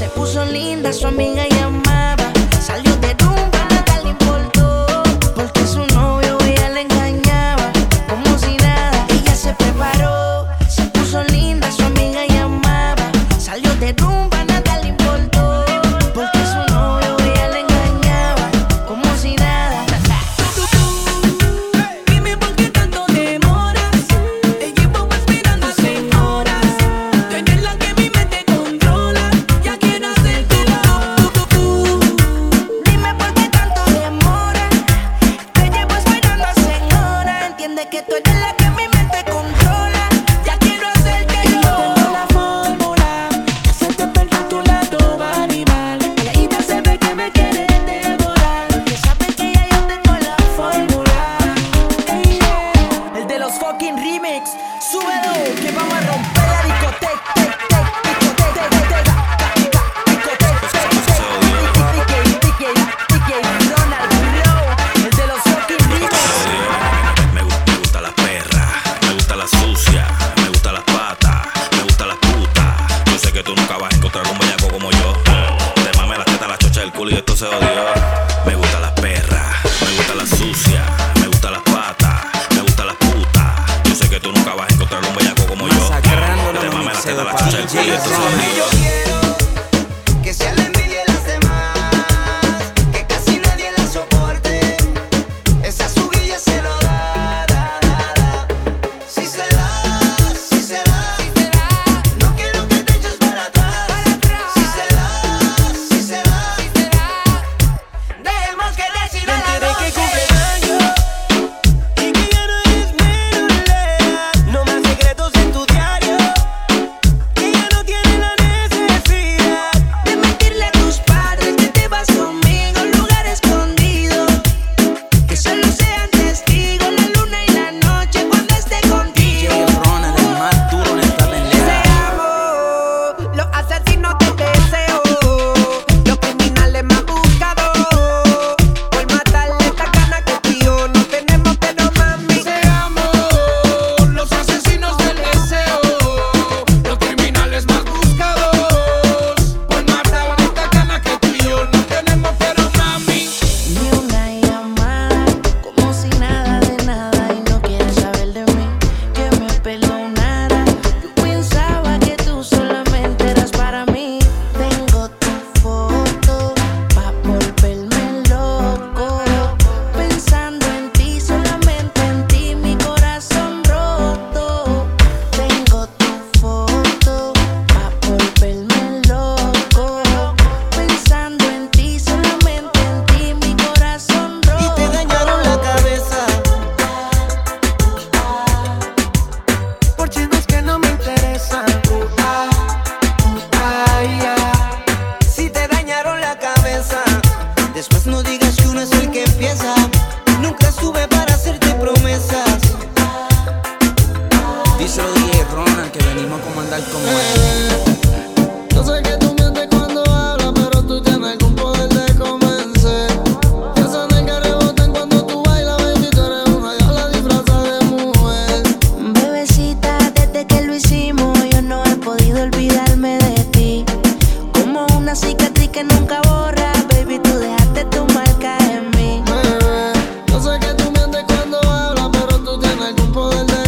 se puso linda, su amiga llamaba. trouble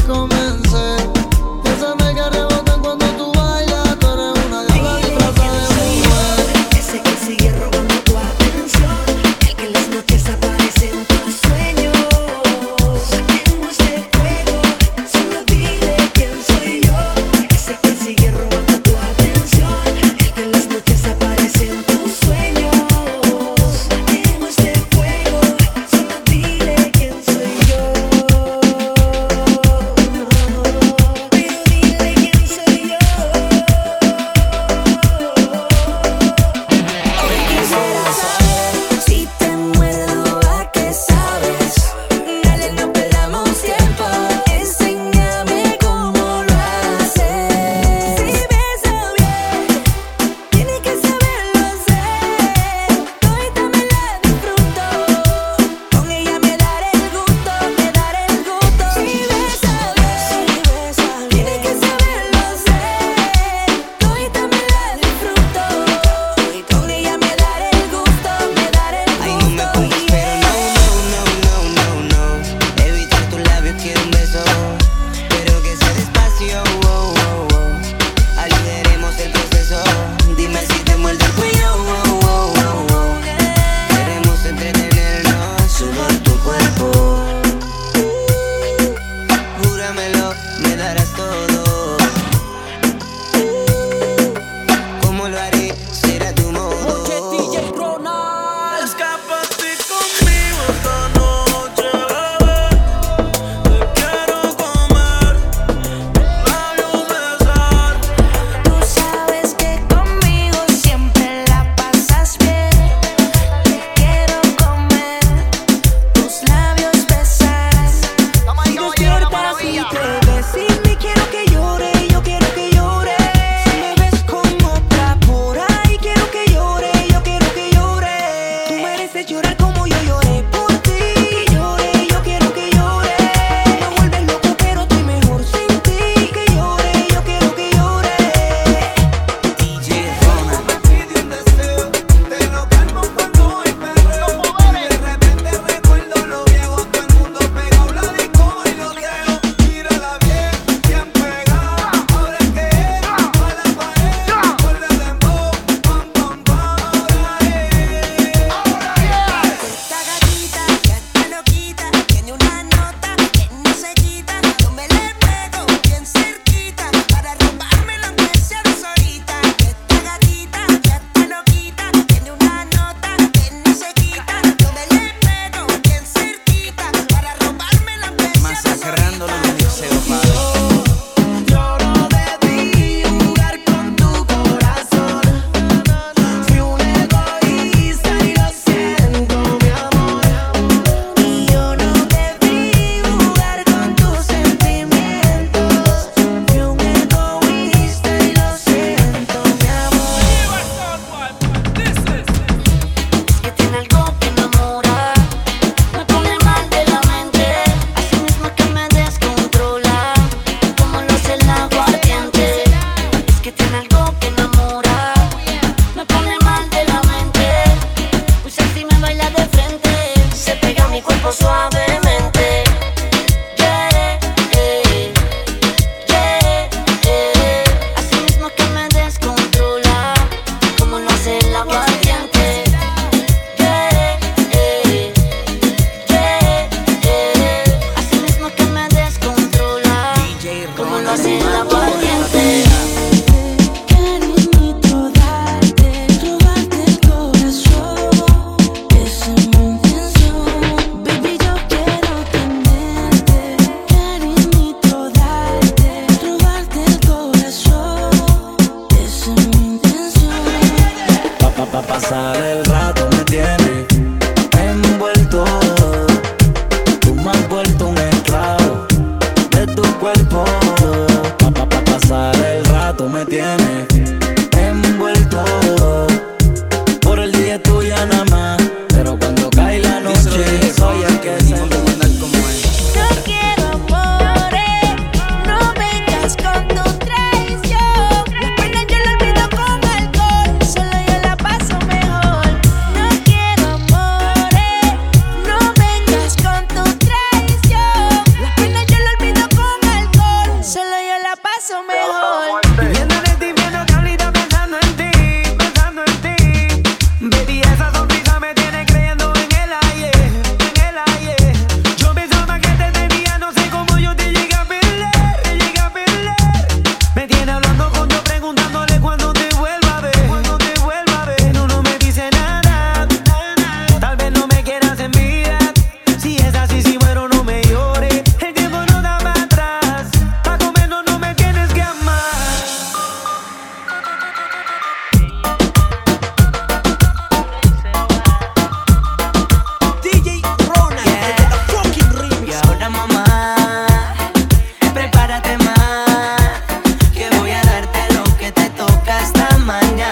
mind now.